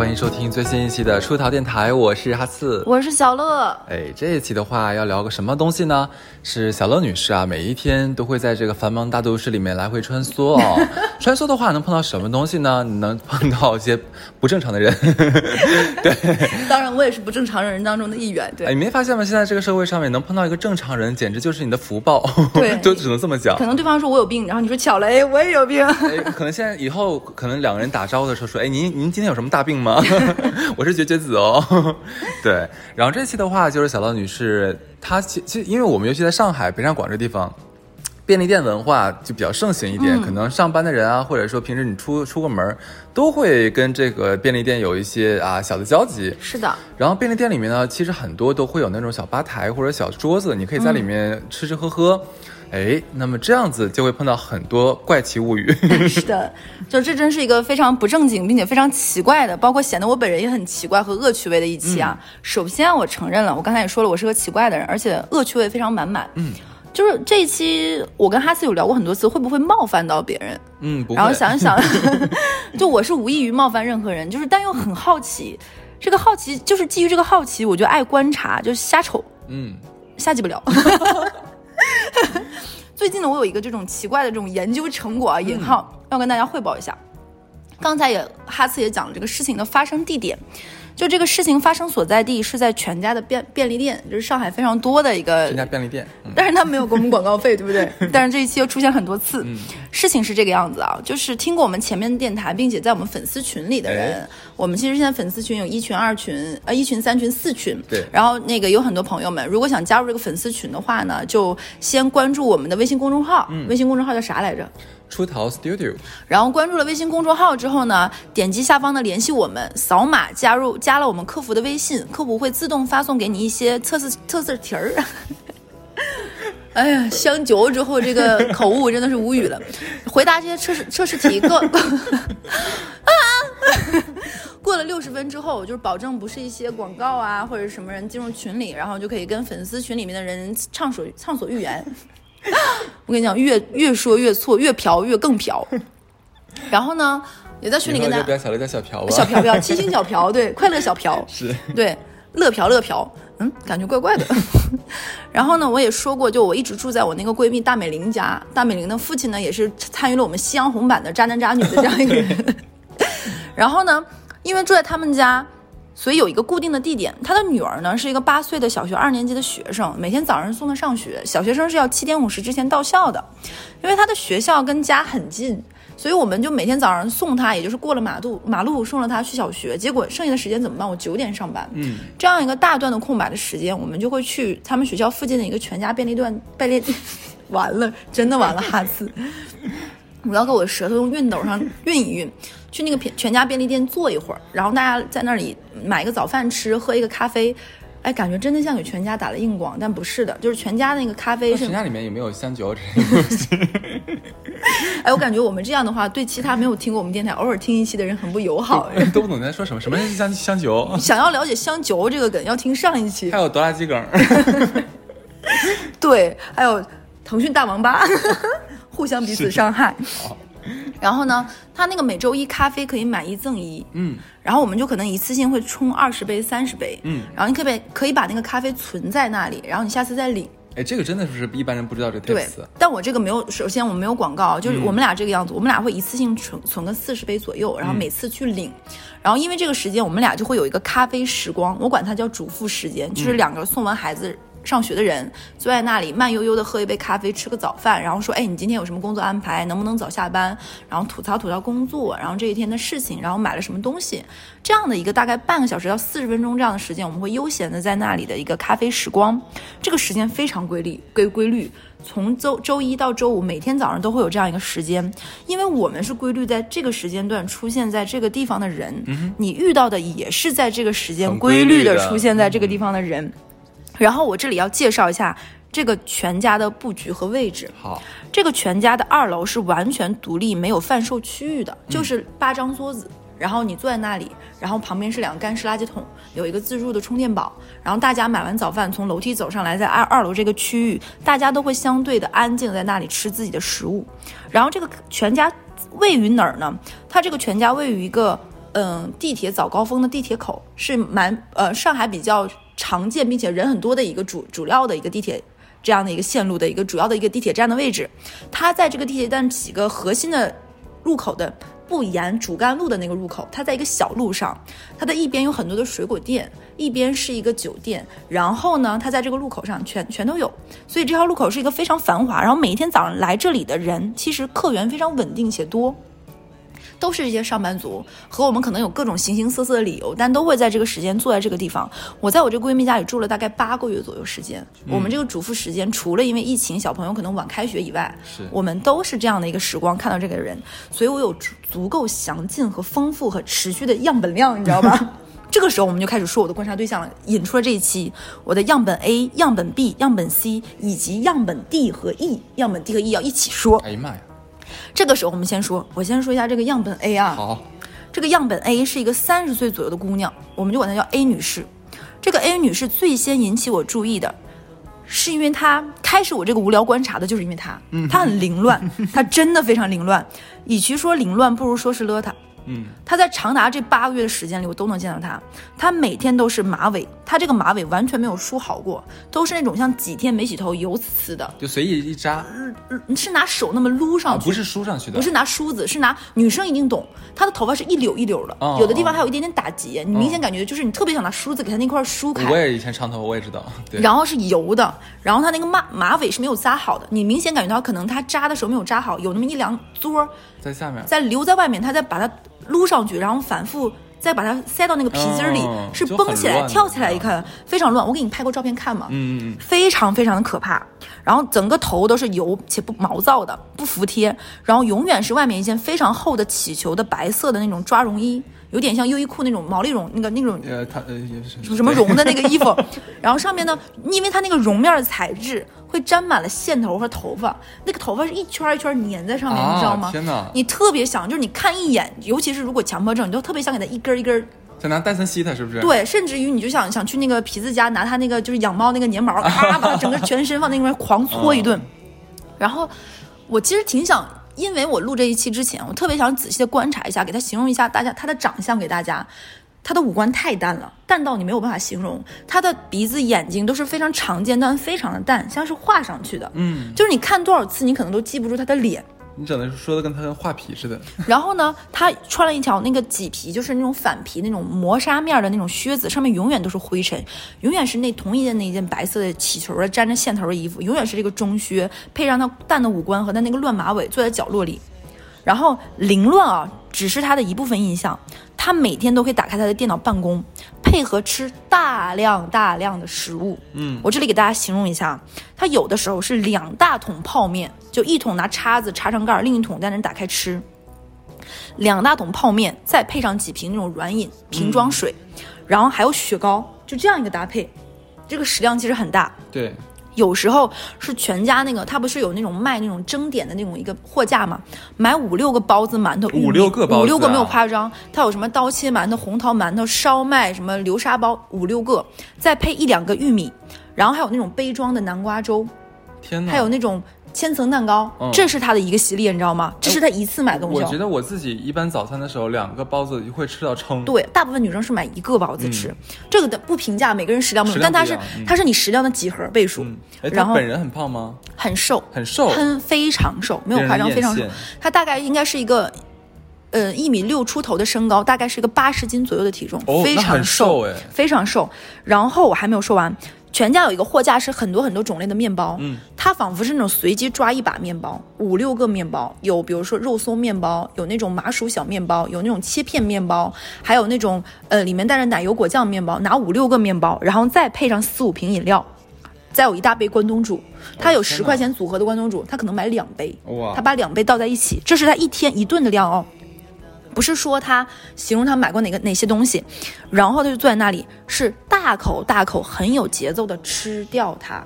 欢迎收听最新一期的出逃电台，我是哈刺，我是小乐。哎，这一期的话要聊个什么东西呢？是小乐女士啊，每一天都会在这个繁忙大都市里面来回穿梭哦。穿梭的话能碰到什么东西呢？你能碰到一些不正常的人。对，当然我也是不正常人当中的一员。对，哎，你没发现吗？现在这个社会上面能碰到一个正常人，简直就是你的福报。对，就只能这么讲。可能对方说我有病，然后你说巧了，哎，我也有病。哎，可能现在以后可能两个人打招呼的时候说，哎，您您今天有什么大病吗？我是绝绝子哦。对，然后这期的话就是小乐女士，她其其实因为我们尤其在上海北上广这地方。便利店文化就比较盛行一点，可能上班的人啊，或者说平时你出出个门，都会跟这个便利店有一些啊小的交集。是的。然后便利店里面呢，其实很多都会有那种小吧台或者小桌子，你可以在里面吃吃喝喝。哎，那么这样子就会碰到很多怪奇物语。是的，就这真是一个非常不正经并且非常奇怪的，包括显得我本人也很奇怪和恶趣味的一期啊。首先我承认了，我刚才也说了，我是个奇怪的人，而且恶趣味非常满满。嗯。就是这一期，我跟哈斯有聊过很多次，会不会冒犯到别人？嗯，不会。然后想一想，就我是无异于冒犯任何人，就是但又很好奇，这个好奇就是基于这个好奇，我就爱观察，就是瞎瞅，嗯，瞎记不了。最近呢，我有一个这种奇怪的这种研究成果啊，引号要跟大家汇报一下。刚才也哈茨也讲了这个事情的发生地点。就这个事情发生所在地是在全家的便便利店，就是上海非常多的一个全家便利店，但是他没有给我们广告费，对不对？但是这一期又出现很多次。事情是这个样子啊，就是听过我们前面的电台，并且在我们粉丝群里的人，我们其实现在粉丝群有一群、二群，呃，一群、三群、四群。对。然后那个有很多朋友们，如果想加入这个粉丝群的话呢，就先关注我们的微信公众号，微信公众号叫啥来着？出逃 Studio，然后关注了微信公众号之后呢，点击下方的联系我们，扫码加入，加了我们客服的微信，客服会自动发送给你一些测试测试题儿。哎呀，香嚼之后这个口误真的是无语了。回答这些测试测试题过，过了六十分之后，就是保证不是一些广告啊或者什么人进入群里，然后就可以跟粉丝群里面的人畅所畅所欲言。我跟你讲，越越说越错，越嫖越更嫖。然后呢，也在群里跟大家，不要小叫小嫖吧，小嫖嫖，七星小嫖，对，快乐小嫖，是对，乐嫖乐嫖，嗯，感觉怪怪的。然后呢，我也说过，就我一直住在我那个闺蜜大美玲家，大美玲的父亲呢，也是参与了我们夕阳红版的渣男渣女的这样一个人。然后呢，因为住在他们家。所以有一个固定的地点，他的女儿呢是一个八岁的小学二年级的学生，每天早上送她上学。小学生是要七点五十之前到校的，因为他的学校跟家很近，所以我们就每天早上送他，也就是过了马路马路送了他去小学。结果剩下的时间怎么办？我九点上班，嗯，这样一个大段的空白的时间，我们就会去他们学校附近的一个全家便利店便利，完了，真的完了，哈斯，我要给我舌头用熨斗上熨一熨。去那个全全家便利店坐一会儿，然后大家在那里买个早饭吃，喝一个咖啡，哎，感觉真的像给全家打了硬广，但不是的，就是全家那个咖啡是。全家里面有没有香酒这些东西？哎，我感觉我们这样的话，对其他没有听过我们电台、偶尔听一期的人很不友好。都不懂你在说什么？什么是香香酒？想要了解香酒这个梗，要听上一期。还有哆啦 A 梗。对，还有腾讯大王八，互相彼此伤害。然后呢，他那个每周一咖啡可以买一赠一，嗯，然后我们就可能一次性会冲二十杯、三十杯，嗯，然后你可以可以把那个咖啡存在那里，然后你下次再领。哎，这个真的是一般人不知道这个 tips。对，但我这个没有，首先我们没有广告，就是我们俩这个样子，我们俩会一次性存存个四十杯左右，然后每次去领，然后因为这个时间，我们俩就会有一个咖啡时光，我管它叫主妇时间，就是两个送完孩子。上学的人坐在那里，慢悠悠的喝一杯咖啡，吃个早饭，然后说：“哎，你今天有什么工作安排？能不能早下班？”然后吐槽吐槽工作，然后这一天的事情，然后买了什么东西，这样的一个大概半个小时到四十分钟这样的时间，我们会悠闲的在那里的一个咖啡时光。这个时间非常规律，规规律，从周周一到周五，每天早上都会有这样一个时间，因为我们是规律在这个时间段出现在这个地方的人，你遇到的也是在这个时间规律的出现在这个地方的人。然后我这里要介绍一下这个全家的布局和位置。好，这个全家的二楼是完全独立、没有贩售区域的，就是八张桌子，然后你坐在那里，然后旁边是两个干湿垃圾桶，有一个自助的充电宝，然后大家买完早饭从楼梯走上来，在二二楼这个区域，大家都会相对的安静在那里吃自己的食物。然后这个全家位于哪儿呢？它这个全家位于一个嗯、地铁早高峰的地铁口，是蛮呃上海比较常见并且人很多的一个主主要的一个地铁。这样的一个线路的一个主要的一个地铁站的位置，它在这个地铁站几个核心的入口的不沿主干路的那个入口，它在一个小路上，它的一边有很多的水果店，一边是一个酒店，然后呢，它在这个路口上全全都有，所以这条路口是一个非常繁华，然后每一天早上来这里的人，其实客源非常稳定且多。都是一些上班族，和我们可能有各种形形色色的理由，但都会在这个时间坐在这个地方。我在我这闺蜜家里住了大概八个月左右时间。我们这个主妇时间，除了因为疫情小朋友可能晚开学以外，是我们都是这样的一个时光看到这个人，所以我有足足够详尽和丰富和持续的样本量，你知道吧？这个时候我们就开始说我的观察对象了，引出了这一期我的样本 A、样本 B、样本 C 以及样本 D 和 E，样本 D 和 E 要一起说。哎呀妈呀，这个时候我们先说，我先说一下这个样本 A 啊。好，这个样本 A 是一个三十岁左右的姑娘，我们就管她叫 A 女士。这个 A 女士最先引起我注意的，是因为她开始我这个无聊观察的，就是因为她，她很凌乱，她真的非常凌乱。与其说凌乱，不如说是邋遢。嗯，她在长达这八个月的时间里，我都能见到他。他每天都是马尾，他这个马尾完全没有梳好过，都是那种像几天没洗头油呲呲的，就随意一扎，嗯是拿手那么撸上去，啊不是梳上去的，不是拿梳子，是拿女生一定懂，她的头发是一绺一绺的，哦有的地方还有一点点打结，你明显感觉就是你特别想拿梳子给她那块儿梳开。我也以前长头发，我也知道，对，然后是油的，然后她那个马马尾是没有扎好的，你明显感觉到可能她扎的时候没有扎好，有那么一两撮在下面，在留在外面，她在把它撸上去，然后反复再把它塞到那个皮筋儿里，哦是绷起来、跳起来，一看非常乱。我给你拍过照片看嘛，嗯嗯嗯，非常非常的可怕。然后整个头都是油且不毛躁的，不服帖。然后永远是外面一件非常厚的起球的白色的那种抓绒衣，有点像优衣库那种毛利绒那个那种呃，它呃也是什么绒的那个衣服。然后上面呢，因为它那个绒面的材质会沾满了线头和头发，那个头发是一圈一圈粘在上面，啊你知道吗？天哪你特别想，就是你看一眼，尤其是如果强迫症，你就特别想给它一根一根想拿戴森吸它是不是？，对，甚至于你就想想去那个皮子家拿他那个就是养猫那个粘毛，咔把它整个全身放那边狂搓一顿。然后我其实挺想，因为我录这一期之前，我特别想仔细的观察一下，给他形容一下大家他的长相给大家。他的五官太淡了，淡到你没有办法形容。他的鼻子、眼睛都是非常常见，但非常的淡，像是画上去的。嗯，就是你看多少次，你可能都记不住他的脸。你整的说的跟他跟画皮似的，然后呢，他穿了一条那个麂皮，就是那种反皮那种磨砂面的那种靴子，上面永远都是灰尘，永远是那同一件那一件白色的起球的沾着线头的衣服，永远是这个中靴，配上他淡的五官和他那个乱马尾，坐在角落里。然后凌乱啊，只是他的一部分印象。他每天都可以打开他的电脑办公，配合吃大量大量的食物。嗯，我这里给大家形容一下，他有的时候是两大桶泡面，就一桶拿叉子插上盖儿，另一桶在那打开吃。两大桶泡面，再配上几瓶那种软饮瓶装水，然后还有雪糕，就这样一个搭配，这个食量其实很大。对，有时候是全家那个，他不是有那种卖那种蒸点的那种一个货架嘛，买五六个包子、馒头，五六个包子啊五六个没有夸张。他有什么刀切馒头、红桃馒头、烧麦、什么流沙包，五六个，再配一两个玉米，然后还有那种杯装的南瓜粥，天哪，还有那种千层蛋糕，嗯这是他的一个系列，你知道吗？这是他一次买东西哦。我觉得我自己一般早餐的时候，两个包子会吃到撑。对，大部分女生是买一个包子吃，这个的不评价每个人食量但它是它是你食量的几何倍数，然后他本人很胖吗？很瘦，很瘦，很非常瘦，没有夸张，非常瘦。他大概应该是一个，呃，一米六出头的身高，大概是一个八十斤左右的体重，非常瘦，非常瘦。然后我还没有说完，全家有一个货架是很多很多种类的面包，嗯，它仿佛是那种随机抓一把面包，五六个面包，有比如说肉松面包，有那种麻薯小面包，有那种切片面包，还有那种呃里面带着奶油果酱面包，拿五六个面包，然后再配上四五瓶饮料。再有一大杯关东煮，他有十块钱组合的关东煮，他可能买两杯，哇他把两杯倒在一起，这是他一天一顿的量哦。不是说他形容他买过哪个哪些东西，然后他就坐在那里，是大口大口很有节奏的吃掉它，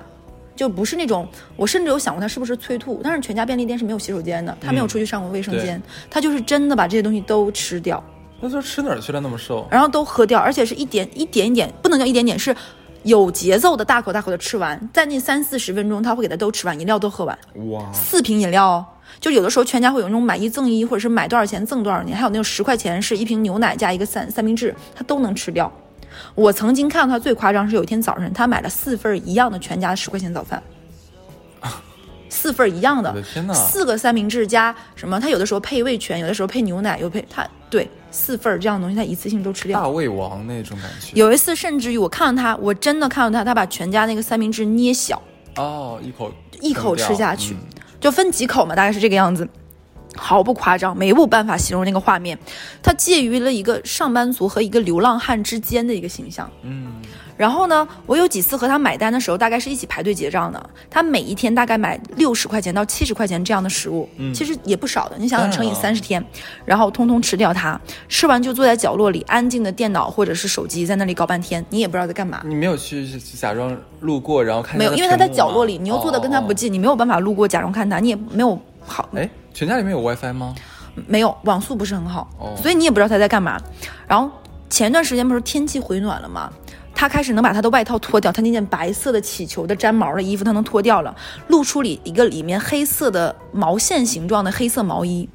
就不是那种我甚至有想过他是不是催吐，但是全家便利店是没有洗手间的，他没有出去上过卫生间，他就是真的把这些东西都吃掉，那时候吃哪儿去了那么瘦？然后都喝掉，而且是一点一点一点，不能叫一点点，是有节奏的大口大口的吃完，在那三四十分钟他会给他都吃完，饮料都喝完，哇，四瓶饮料哦，就有的时候全家会有那种买一赠一，或者是买多少钱赠多少年，还有那种十块钱是一瓶牛奶加一个三三明治，他都能吃掉。我曾经看到他最夸张是有一天早晨他买了四份一样的全家十块钱早饭，四份一样的，四个三明治加什么？他有的时候配味全，有的时候配牛奶，有配他对四份这样的东西，他一次性都吃掉。大胃王那种感觉。有一次甚至于我看到他，我真的看到他，他把全家那个三明治捏小，哦，一口一口吃下去，嗯就分几口嘛，大概是这个样子。毫不夸张，没有办法形容那个画面，它介于了一个上班族和一个流浪汉之间的一个形象。嗯，然后呢，我有几次和他买单的时候，大概是一起排队结账的。他每一天大概买六十块钱到七十块钱这样的食物，其实也不少的。你想想，乘以三十天，然后通通吃掉它，吃完就坐在角落里，安静的电脑或者是手机在那里搞半天，你也不知道在干嘛。你没有去假装路过，然后看没有，因为他在角落里，你又坐的跟他不哦近，你没有办法路过假装看他，你也没有好哎，全家里面有 WiFi 吗？没有网速不是很好，哦所以你也不知道他在干嘛。然后前段时间不是天气回暖了吗？他开始能把他的外套脱掉，他那件白色的起球的粘毛的衣服他能脱掉了，露出里一个里面黑色的毛线形状的黑色毛衣。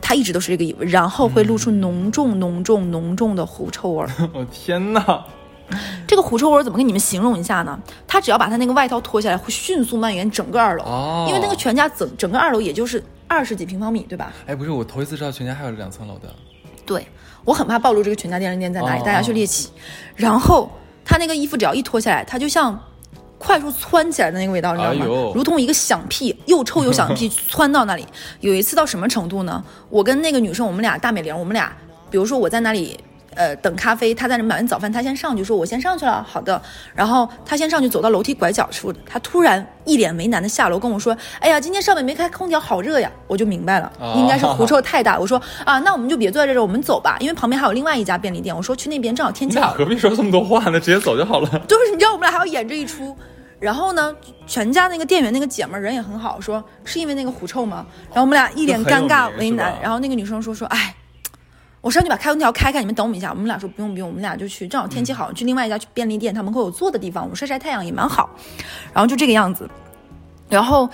他一直都是这个衣服，然后会露出浓重、浓重、浓重的狐臭味儿。我、天哪！这个狐臭味儿怎么跟你们形容一下呢？他只要把他那个外套脱下来，会迅速蔓延整个二楼，哦因为那个全家整整个二楼也就是二十几平方米，对吧？哎，不是，我头一次知道全家还有两层楼的。对我很怕暴露这个全家便利店在哪里，哦大家去猎奇。然后他那个衣服只要一脱下来，它就像快速窜起来的那个味道，你知道吗？哎如同一个响屁，又臭又响屁窜到那里。有一次到什么程度呢？我跟那个女生，我们俩大美玲，我们俩，比如说我在那里。呃，等咖啡，他在那买完早饭，他先上去说：“我先上去了。”好的。然后他先上去，走到楼梯拐角处，他突然一脸为难的下楼跟我说：“哎呀，今天上面没开空调，好热呀！”我就明白了，哦应该是狐臭太大。我说：“啊，那我们就别坐在这儿，我们走吧，因为旁边还有另外一家便利店。”我说：“去 那边正好天气好。”何必说这么多话呢？直接走就好了。就是你知道我们俩还要演这一出。然后呢，全家那个店员那个姐们儿人也很好，说是因为那个狐臭吗？然后我们俩一脸尴尬为难。然后那个女生说说，哎，我上去把开空调开开，你们等我们一下。我们俩说不用不用，我们俩就去，正好天气好，去另外一家去便利店，他门口有坐的地方，我们晒晒太阳也蛮好。然后就这个样子，然后。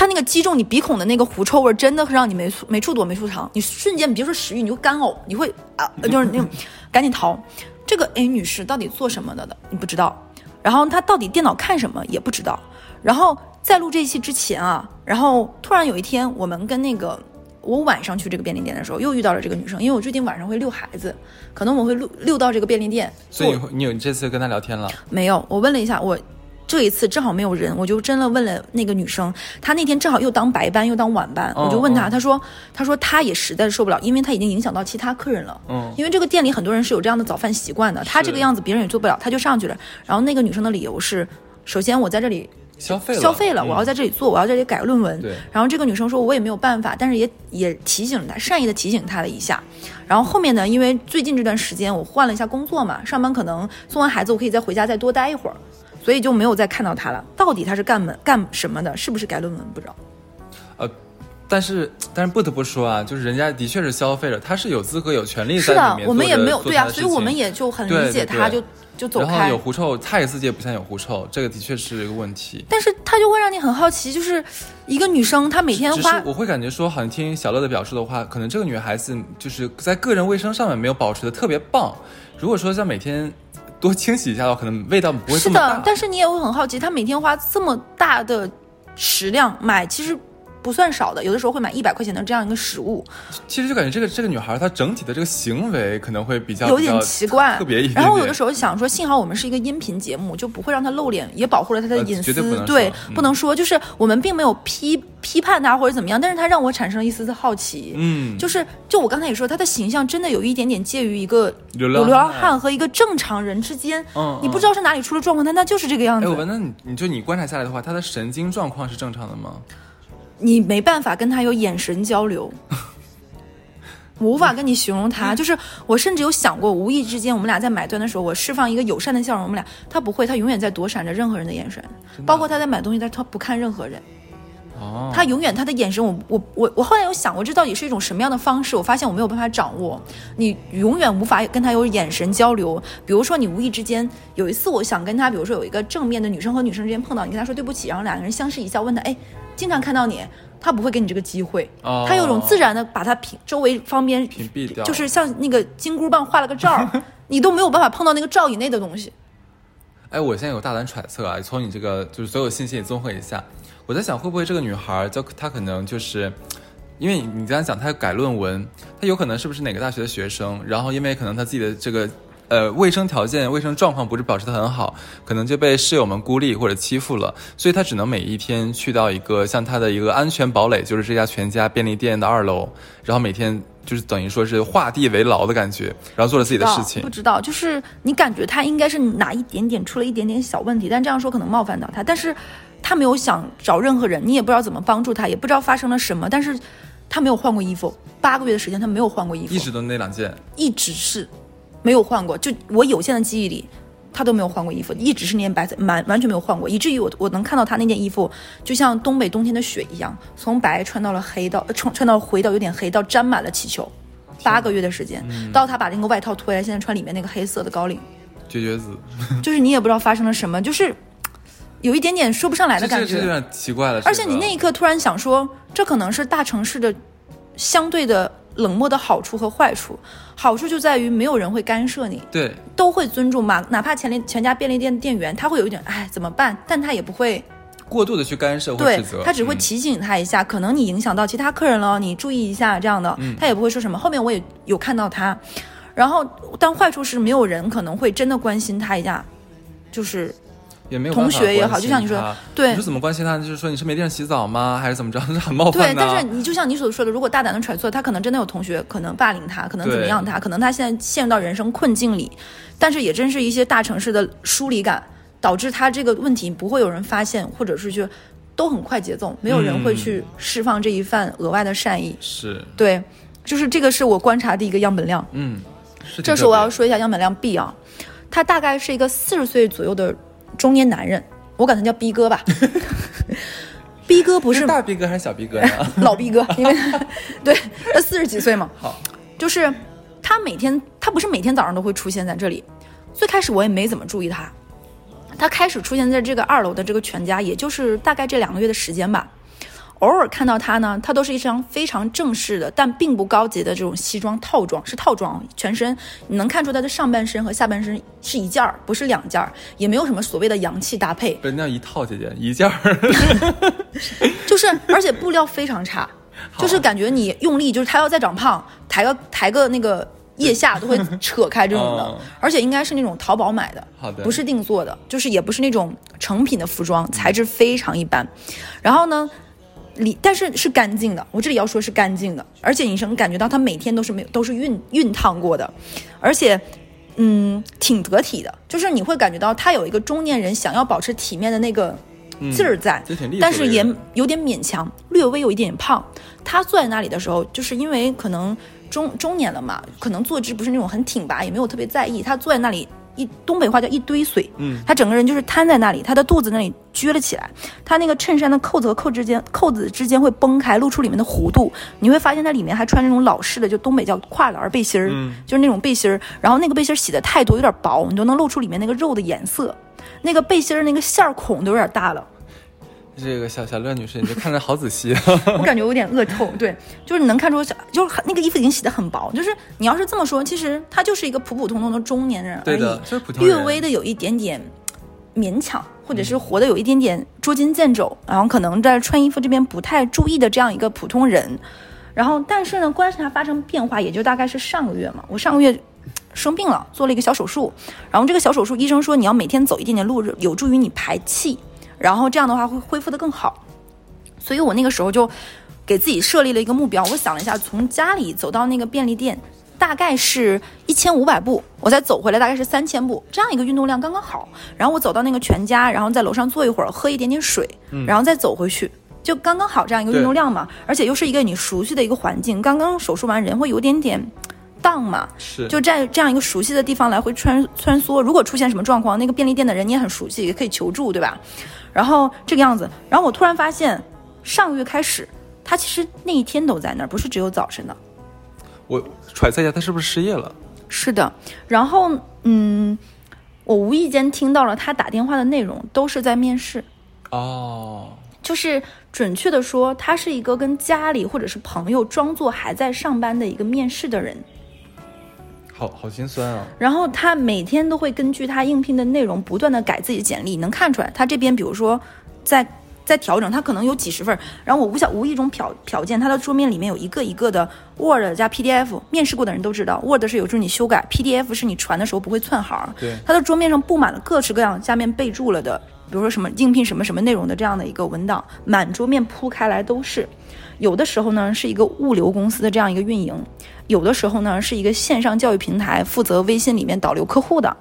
他那个击中你鼻孔的那个狐臭味，真的会让你没处没处躲没处藏，你瞬间别说食欲，你就干呕，你会啊，就是那种赶紧逃。这个 A 女士到底做什么的的，你不知道。然后她到底电脑看什么也不知道。然后在录这一期之前啊，然后突然有一天，我们跟那个我晚上去这个便利店的时候，又遇到了这个女生，因为我最近晚上会遛孩子，可能我会溜溜到这个便利店。所以你有你这次跟她聊天了？没有，我问了一下，我这一次正好没有人，我就真的问了那个女生，她那天正好又当白班又当晚班，哦我就问她，哦她说，她说她也实在是受不了，因为她已经影响到其他客人了。嗯因为这个店里很多人是有这样的早饭习惯的，她这个样子别人也做不了，她就上去了。然后那个女生的理由是，首先我在这里消费了，消费了，嗯我要在这里做，我要在这里改论文。对然后这个女生说，我也没有办法，但是也也提醒了她，善意的提醒她了一下。然后后面呢，因为最近这段时间我换了一下工作嘛，上班可能送完孩子，我可以再回家再多待一会儿，所以就没有再看到她了。到底她是干门干什么的？是不是改论文？不知道。呃，但是但是不得不说啊，就是人家的确是消费者，他是有资格有权利在里面的，我们也没有对啊，所以我们也就很理解她，对对就就走开然后有。狐臭，他也自己也不想有狐臭，这个的确是一个问题。但是他就会让你很好奇，就是一个女生，她每天花我会感觉说，好像听小乐的表述的话，可能这个女孩子就是在个人卫生上面没有保持的特别棒。如果说像每天多清洗一下的话，可能味道不会是。的，但是你也会很好奇，她每天花这么大的食量买，其实不算少的，有的时候会买一百块钱的这样一个食物，其实就感觉这个这个女孩她整体的这个行为可能会比较有点奇怪。特别一点然后我有的时候想说，幸好我们是一个音频节目，就不会让她露脸，也保护了她的呃隐私。绝对不能说就是我们并没有批批判她或者怎么样，但是她让我产生了一丝丝好奇。嗯，就是，就我刚才也说，她的形象真的有一点点介于一个流浪汉汉和一个正常人之间。嗯你不知道是哪里出了状况，但她就是这个样哎，子。我问，那你你就你观察下来的话，她的神经状况是正常的吗？你没办法跟他有眼神交流，我 无法跟你形容他。就是我甚至有想过，无意之间我们俩在买断的时候，我释放一个友善的笑容，我们俩他不会，他永远在躲闪着任何人的眼神，包括他在买东西，他他不看任何人，哦，他永远他的眼神，我我我我后来有想过，这到底是一种什么样的方式？我发现我没有办法掌握，你永远无法跟他有眼神交流。比如说，你无意之间有一次，我想跟他，比如说有一个正面的女生和女生之间碰到，你跟他说对不起，然后两个人相视一笑，问他，哎。经常看到你，他不会给你这个机会，哦他有种自然的把他屏周围方边屏蔽掉就是像那个金箍棒画了个罩，你都没有办法碰到那个罩以内的东西。哎，我现在有大胆揣测啊，从你这个就是所有信息也综合一下，我在想会不会这个女孩就她可能就是。因为你刚才讲她改论文，她有可能是不是哪个大学的学生？然后因为可能她自己的这个呃卫生条件、卫生状况不是保持得很好，可能就被室友们孤立或者欺负了，所以他只能每一天去到一个像他的一个安全堡垒，就是这家全家便利店的二楼，然后每天就是等于说是画地为牢的感觉，然后做了自己的事情不。知道，就是你感觉他应该是哪一点点出了一点点小问题，但这样说可能冒犯到他，但是他没有想找任何人，你也不知道怎么帮助他，也不知道发生了什么，但是他没有换过衣服，八个月的时间他没有换过衣服，一直都那两件，一直是没有换过，就我有限的记忆里。他都没有换过衣服，一直是那件白色，完完全没有换过，以至于我我能看到他那件衣服，就像东北冬天的雪一样，从白穿到了黑到，呃穿穿到回到有点黑，到沾满了气球，八个月的时间，到他把那个外套脱下来，现在穿里面那个黑色的高领，绝绝子，就是你也不知道发生了什么，就是有一点点说不上来的感觉。有点奇怪了。而且你那一刻突然想说，这可能是大城市的相对的冷漠的好处和坏处。好处就在于没有人会干涉你，对都会尊重嘛。哪怕全利全家便利店店员，他会有一点哎怎么办，但他也不会过度的去干涉或对指责，他只会嗯提醒他一下，可能你影响到其他客人了，你注意一下这样的，嗯他也不会说什么。后面我也有看到他，然后但坏处是没有人可能会真的关心他一下，就是同也没有同学也好就像你说他对你是怎么关心他？就是说你是没地方洗澡吗？还是怎么着？这很冒对犯，的。但是你就像你所说的，如果大胆的揣测，他可能真的有同学可能霸凌他，可能怎么样他，可能他现在陷入到人生困境里，但是也真是一些大城市的疏离感，导致他这个问题不会有人发现，或者是去都很快节奏，没有人会去释放这一份额外的善意。是，对，就是这个是我观察的一个样本量。嗯，是这时特别我要说一下样本量 B 啊，他大概是一个四十岁左右的中年男人，我管他叫逼哥吧。逼哥不是是大逼哥还是小逼哥呀？老逼哥，因为 对他四十几岁嘛，好，就是他每天他不是每天早上都会出现在这里，最开始我也没怎么注意他，他开始出现在这个二楼的这个全家，也就是大概这两个月的时间吧。偶尔看到他呢，他都是一张非常正式的，但并不高级的这种西装套装，是套装，全身你能看出他的上半身和下半身是一件儿，不是两件儿，也没有什么所谓的洋气搭配，不是那样一套姐姐一件儿，就是而且布料非常差，就是感觉你用力，就是他要再长胖，抬个抬个那个腋下都会扯开这种的，嗯 而且应该是那种淘宝买的，好的。不是定做的，就是也不是那种成品的服装，材质非常一般。然后呢，里但是是干净的，我这里要说是干净的，而且你是能感觉到他每天都是没有都是熨熨烫过的，而且。嗯，挺得体的，就是你会感觉到他有一个中年人想要保持体面的那个劲儿在，但是也有点勉强，略微有一点点胖。他坐在那里的时候，就是因为可能中中年了嘛，可能坐姿不是那种很挺拔，也没有特别在意。他坐在那里，一东北话叫一堆水，嗯，他整个人就是瘫在那里，他的肚子那里撅了起来，他那个衬衫的扣子和扣之间扣子之间会崩开，露出里面的弧度。你会发现他里面还穿那种老式的，就东北叫跨栏背心儿，嗯就是那种背心儿。然后那个背心儿洗的太多，有点薄，你都能露出里面那个肉的颜色。那个背心儿那个线儿孔都有点大了。这个小小乐女士，你就看着好仔细。我感觉有点恶臭，对，就是你能看出小，就是那个衣服已经洗得很薄，就是你要是这么说，其实他就是一个普普通通的中年人而已，对的就是普通略微的有一点点勉强，或者是活得有一点点捉襟见肘，然后可能在穿衣服这边不太注意的这样一个普通人，然后但是呢，观察发生变化也就大概是上个月嘛，我上个月。生病了，做了一个小手术，然后这个小手术医生说你要每天走一点点路，有助于你排气，然后这样的话会恢复得更好。所以我那个时候就给自己设立了一个目标，我想了一下，从家里走到那个便利店，大概是一千五百步，我再走回来大概是三千步，这样一个运动量刚刚好。然后我走到那个全家，然后在楼上坐一会儿，喝一点点水，然后再走回去。就刚刚好这样一个运动量嘛，而且又是一个你熟悉的一个环境。刚刚手术完，人会有点点荡嘛，是，就在这样一个熟悉的地方来回穿穿梭。如果出现什么状况，那个便利店的人你也很熟悉，也可以求助，对吧？然后这个样子，然后我突然发现，上个月开始，他其实那一天都在那儿，不是只有早晨的。我揣测一下，他是不是失业了？是的，然后嗯，我无意间听到了他打电话的内容，都是在面试。哦，就是准确的说，他是一个跟家里或者是朋友装作还在上班的一个面试的人。好好心酸啊。然后他每天都会根据他应聘的内容不断的改自己的简历，能看出来他这边比如说在在调整，他可能有几十份，然后我无小无意中瞟瞟见他的桌面里面有一个一个的 Word 加 PDF，面试过的人都知道，Word 是有助你修改，PDF 是你传的时候不会窜行。对他的桌面上布满了各式各样下面备注了的，比如说什么应聘什么什么内容的这样的一个文档，满桌面铺开来都是。有的时候呢是一个物流公司的这样一个运营，有的时候呢是一个线上教育平台负责微信里面导流客户的，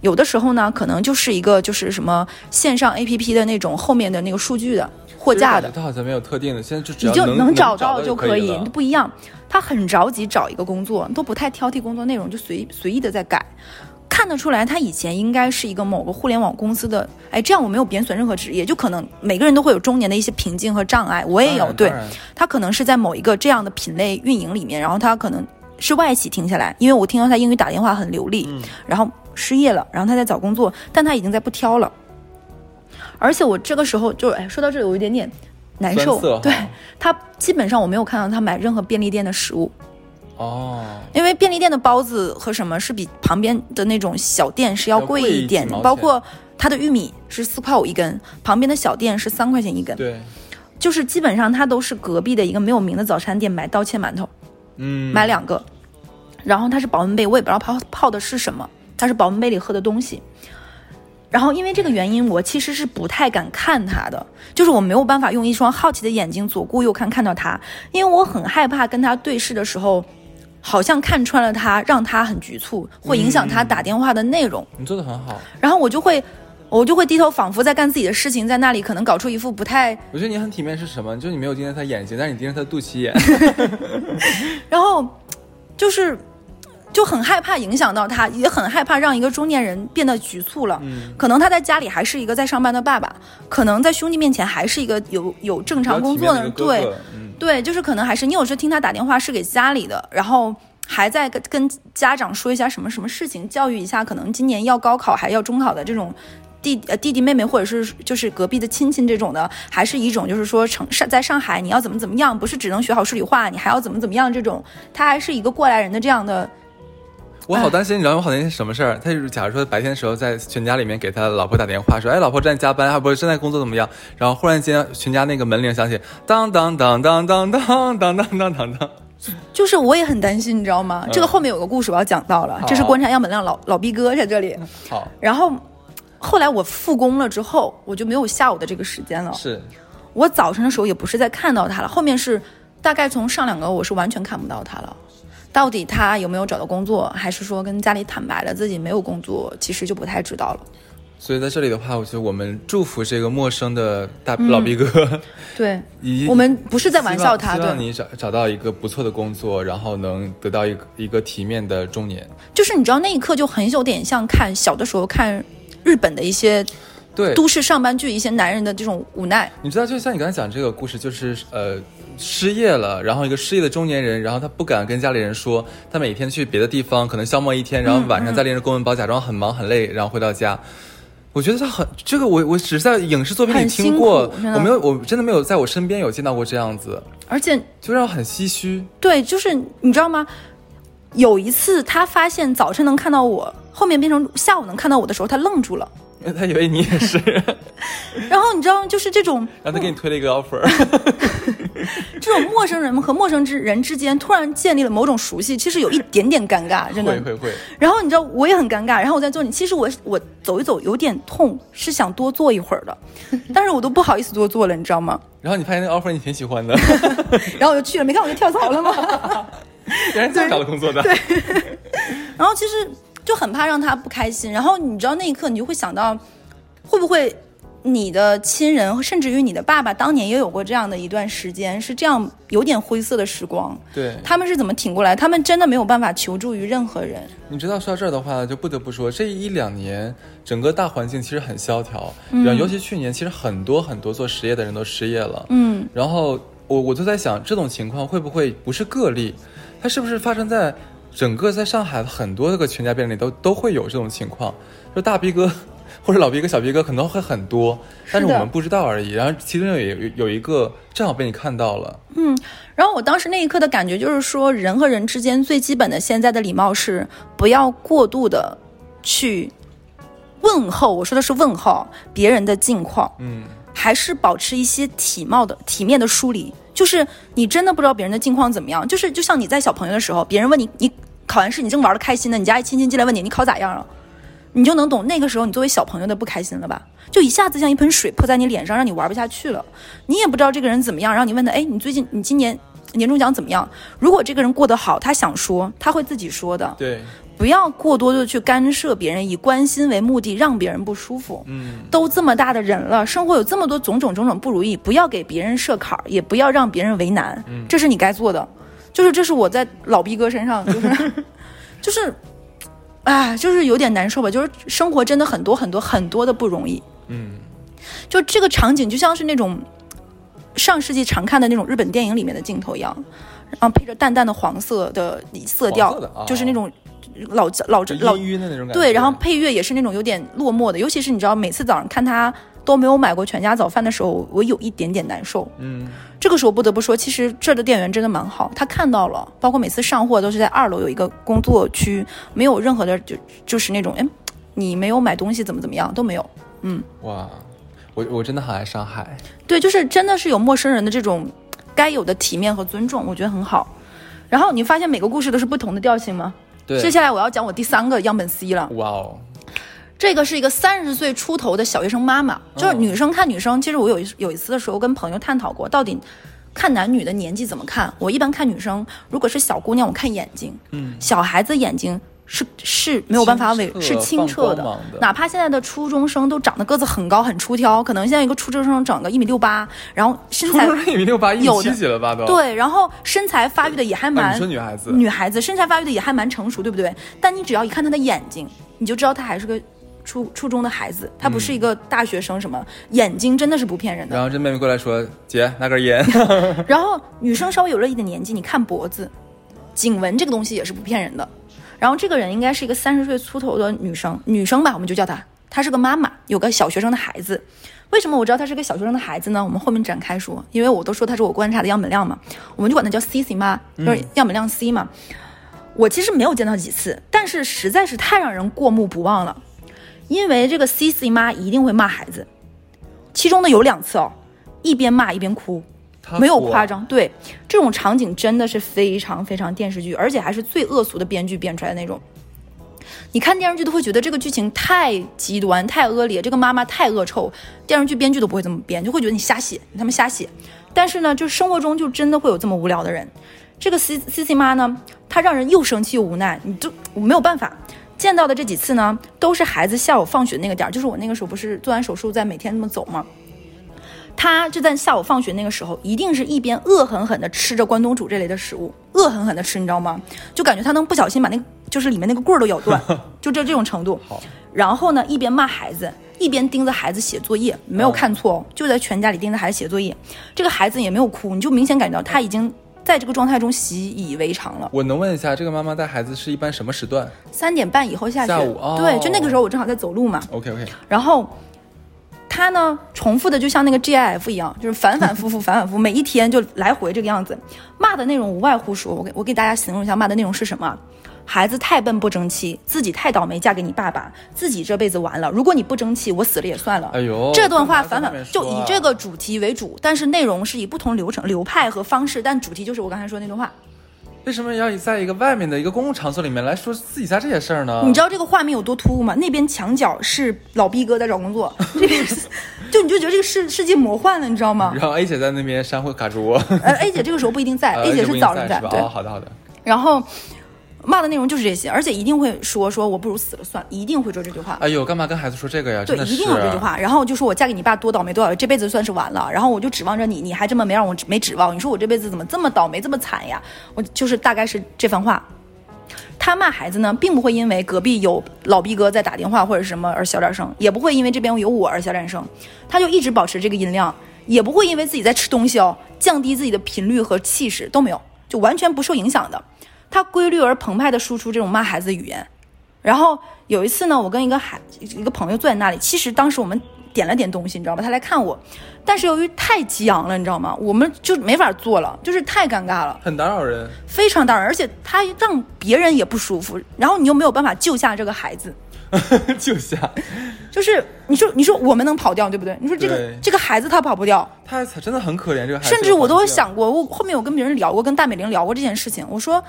有的时候呢可能就是一个就是什么线上 APP 的那种后面的那个数据的货架的，他好像没有特定的，现在就只要你就能找到到就可以，了不一样。他很着急找一个工作，都不太挑剔工作内容，就随随意的在改。看得出来，他以前应该是一个某个互联网公司的，哎，这样我没有贬损任何职业，就可能每个人都会有中年的一些瓶颈和障碍，我也有。对他可能是在某一个这样的品类运营里面，然后他可能是外企停下来，因为我听到他英语打电话很流利，嗯然后失业了，然后他在找工作，但他已经在不挑了。而且我这个时候就哎，说到这里我有一点点难受，对他基本上我没有看到他买任何便利店的食物，哦，因为便利店的包子和什么是比旁边的那种小店是要贵一点包括它的玉米是四块五一根，旁边的小店是三块钱一根，对，就是基本上它都是隔壁的一个没有名的早餐店买刀切馒头，嗯，买两个，然后它是保温杯，我也不知道泡泡的是什么，它是保温杯里喝的东西。然后因为这个原因，我其实是不太敢看它的，就是我没有办法用一双好奇的眼睛左顾右看看到它，因为我很害怕跟他对视的时候，好像看穿了他，让他很局促，会影响他打电话的内容，你做的很好，然后我就会。我就会低头，仿佛在干自己的事情，在那里可能搞出一副不太我觉得你很体面是什么？就是你没有盯着他眼睛，但是你盯着他的肚脐眼。然后就是就很害怕影响到他，也很害怕让一个中年人变得局促了。嗯可能他在家里还是一个在上班的爸爸，可能在兄弟面前还是一个有有正常工作的人。对对，就是可能还是你有时候听他打电话是给家里的，然后。还在跟跟家长说一下什么什么事情，教育一下可能今年要高考还要中考的这种弟呃弟弟妹妹或者是就是隔壁的亲戚这种的，还是一种就是说成上在上海你要怎么怎么样，不是只能学好数理化，你还要怎么怎么样这种，他还是一个过来人的这样的。我好担心，你知道我好担心什么事儿？他就是假如说白天的时候在全家里面给他老婆打电话，说：“哎，老婆正在加班，还不是正在工作怎么样？”然后忽然间全家那个门铃响起，当当当当当当当当当当当。就是我也很担心，你知道吗？这个后面有个故事我要讲到了，这是观察样本量老老毕哥在这里。好，然后后来我复工了之后，我就没有下午的这个时间了。是我早晨的时候也不是在看到他了，后面是大概从上两个我是完全看不到他了。到底他有没有找到工作，还是说跟家里坦白了自己没有工作，其实就不太知道了。所以在这里的话，我觉得我们祝福这个陌生的大老毕哥，对，我们不是在玩笑他，对，希望你找找到一个不错的工作，然后能得到一个一个体面的中年。就是你知道那一刻就很有点像看小的时候看日本的一些对，都市上班剧，一些男人的这种无奈。你知道，就像你刚才讲这个故事，就是呃，失业了，然后一个失业的中年人，然后他不敢跟家里人说，他每天去别的地方，可能消磨一天，然后晚上再拎着公文包，假装很忙很累，然后回到家。我觉得他很这个我我只是在影视作品里听过我没有我真的没有在我身边有见到过这样子，而且就让我很唏嘘。对，就是你知道吗？有一次他发现早晨能看到我，后面变成下午能看到我的时候，他愣住了。他以为你也是，然后你知道，就是这种然后他给你推了一个 offer，这种陌生人和陌生之人之间突然建立了某种熟悉，其实有一点点尴尬，真的。会。会。会，然后你知道我也很尴尬，然后我在做你，其实我我走一走有点痛，是想多坐一会儿的，但是我都不好意思多坐了，你知道吗？然后你发现那个 offer 你挺喜欢的，然后我就去了，没看我就跳槽了吗？原来这样找的工作的，对。然后其实就很怕让他不开心，然后你知道那一刻你就会想到，会不会你的亲人，甚至于你的爸爸当年也有过这样的一段时间，是这样有点灰色的时光，对。他们是怎么挺过来？他们真的没有办法求助于任何人。你知道说到这儿的话，就不得不说，这一两年整个大环境其实很萧条，嗯然后尤其去年，其实很多很多做实业的人都失业了。嗯，然后我我就在想，这种情况会不会不是个例？它是不是发生在整个在上海的很多个全家便利店都都会有这种情况？就大逼哥 或者老逼哥、小逼哥可能会很多，但是我们不知道而已。然后其中有有有一个正好被你看到了，嗯然后我当时那一刻的感觉就是说，人和人之间最基本的现在的礼貌是不要过度的去问候，我说的是问候别人的近况，嗯，还是保持一些体貌的、体面的疏离。就是你真的不知道别人的近况怎么样，就是就像你在小朋友的时候，别人问你你考完试，你正玩的开心呢，你家一亲戚进来问你你考咋样了，你就能懂那个时候你作为小朋友的不开心了吧？就一下子像一盆水泼在你脸上，让你玩不下去了。你也不知道这个人怎么样，然后你问他，哎，你最近你今年年终奖怎么样？如果这个人过得好，他想说，他会自己说的。对，不要过多的去干涉别人，以关心为目的，让别人不舒服。嗯，都这么大的人了，生活有这么多种种种种不如意，不要给别人设坎儿，也不要让别人为难，这是你该做的。就是这是我在老逼哥身上，就是 就是，哎，就是有点难受吧。就是生活真的很多很多很多的不容易。嗯，就这个场景就像是那种上世纪常看的那种日本电影里面的镜头一样，然后配着淡淡的黄色的色调，色的哦就是那种老老老氤氲的那种感觉。对，然后配乐也是那种有点落寞的，尤其是你知道，每次早上看他都没有买过全家早饭的时候，我有一点点难受。嗯，这个时候不得不说，其实这儿的店员真的蛮好，他看到了，包括每次上货都是在二楼有一个工作区，没有任何的就就是那种，哎，你没有买东西怎么怎么样都没有。嗯哇，我我真的很爱上海。对，就是真的是有陌生人的这种该有的体面和尊重，我觉得很好。然后你发现每个故事都是不同的调性吗？对，接下来我要讲我第三个样本 C 了。哇哦，这个是一个三十岁出头的小学生妈妈，就是女生看女生。其实我有一有一次的时候跟朋友探讨过，到底看男女的年纪怎么看。我一般看女生，如果是小姑娘，我看眼睛，嗯，小孩子眼睛是是没有办法伪是清澈的哪怕现在的初中生都长得个子很高很出挑，可能现在一个初中生长个一米六八，然后身材一米六八，一米有的七几了吧都？，对，然后身材发育的也还啊，蛮女孩子，女孩子身材发育的也还蛮成熟，对不对？但你只要一看她的眼睛，你就知道她还是个初初中的孩子，她不是一个大学生什么，眼睛真的是不骗人的。然后这妹妹过来说：“姐，拿根烟。然后女生稍微有了一点年纪，你看脖子，颈纹这个东西也是不骗人的。然后这个人应该是一个三十岁出头的女生，女生吧，我们就叫她，她是个妈妈，有个小学生的孩子。为什么我知道她是个小学生的孩子呢？我们后面展开说，因为我都说她是我观察的样本量嘛，我们就管她叫 C C 妈，就是样本量 C 嘛。我其实没有见到几次，但是实在是太让人过目不忘了，因为这个 C C 妈一定会骂孩子，其中的有两次哦，一边骂一边哭。”没有夸张，对这种场景真的是非常非常电视剧，而且还是最恶俗的编剧编出来的那种。你看电视剧都会觉得这个剧情太极端、太恶劣，这个妈妈太恶臭，电视剧编剧都不会这么编，就会觉得你瞎写，你他妈瞎写。但是呢，就生活中就真的会有这么无聊的人。这个 C C C 妈呢，她让人又生气又无奈，你就没有办法。见到的这几次呢，都是孩子下午放学那个点儿，就是我那个时候不是做完手术在每天那么走吗？他就在下午放学那个时候，一定是一边恶狠狠地吃着关东煮这类的食物，恶狠狠地吃，你知道吗？就感觉他能不小心把那个就是里面那个棍儿都咬断，就这这种程度。好，然后呢，一边骂孩子，一边盯着孩子写作业，没有看错哦，就在全家里盯着孩子写作业。这个孩子也没有哭，你就明显感觉到他已经在这个状态中习以为常了。我能问一下，这个妈妈带孩子是一般什么时段三点半以后下去，下午哦对，就那个时候我正好在走路嘛。？OK OK，然后他呢，重复的就像那个 GIF 一样，就是反反复复、反反复复，每一天就来回这个样子。骂的内容无外乎说，我给我给大家形容一下骂的内容是什么。孩子太笨不争气，自己太倒霉，嫁给你爸爸，自己这辈子完了。如果你不争气，我死了也算了。哎呦，这段话反反就以这个主题为主，但是内容是以不同流程、流派和方式，但主题就是我刚才说的那段话。为什么要在一个外面的一个公共场所里面来说自己家这些事儿呢？你知道这个画面有多突兀吗？那边墙角是老逼哥在找工作，这边是就你就觉得这个世世界魔幻了，你知道吗？然后 A 姐在那边扇会卡住我呃，A 姐这个时候不一定在呃，A 姐是早上在？对哦，。好的好的。然后骂的内容就是这些，而且一定会说说我不如死了算了，一定会说这句话。哎呦，干嘛跟孩子说这个呀？对一定有这句话。然后就说我嫁给你爸多倒霉多倒霉，这辈子算是完了。然后我就指望着你，你还这么没让我没指望。你说我这辈子怎么这么倒霉，这么惨呀？我就是大概是这番话。他骂孩子呢，并不会因为隔壁有老逼哥在打电话或者什么而小点声，也不会因为这边有我而小点声，他就一直保持这个音量，也不会因为自己在吃东西哦，降低自己的频率和气势都没有，就完全不受影响的。他规律而澎湃地输出这种骂孩子的语言，然后有一次呢，我跟一个孩一个朋友坐在那里，其实当时我们点了点东西，你知道吧？他来看我，但是由于太激昂了，你知道吗？我们就没法坐了，就是太尴尬了，很打扰人。非常打扰，而且他让别人也不舒服，然后你又没有办法救下这个孩子。救下，就是你说你说我们能跑掉对不对？你说这个这个孩子他跑不掉，他真的很可怜，这个孩子。甚至我都有想过，我后面我跟别人聊过，跟大美玲聊过这件事情。我说，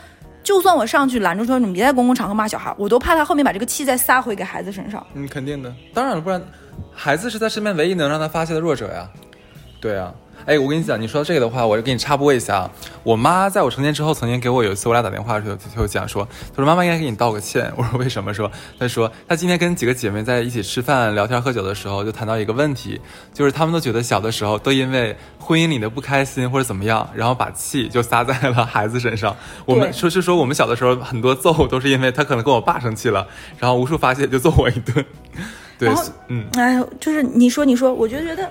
就算我上去拦住说你们别在公共场合骂小孩，我都怕他后面把这个气再撒回给孩子身上。嗯，肯定的，当然了，不然孩子是在身边唯一能让他发泄的弱者呀。对啊，哎，我跟你讲，你说到这个的话，我就给你插播一下啊。我妈在我成年之后，曾经给我有一次我俩打电话的时候，就讲说，她说妈妈应该给你道个歉。我说为什么？说她说她今天跟几个姐妹在一起吃饭、聊天、喝酒的时候，就谈到一个问题，就是她们都觉得小的时候都因为婚姻里的不开心或者怎么样，然后把气就撒在了孩子身上。我们说是说我们小的时候很多揍都是因为她可能跟我爸生气了，然后无处发泄就揍我一顿。对然后，嗯。哎，就是你说你说，我就觉得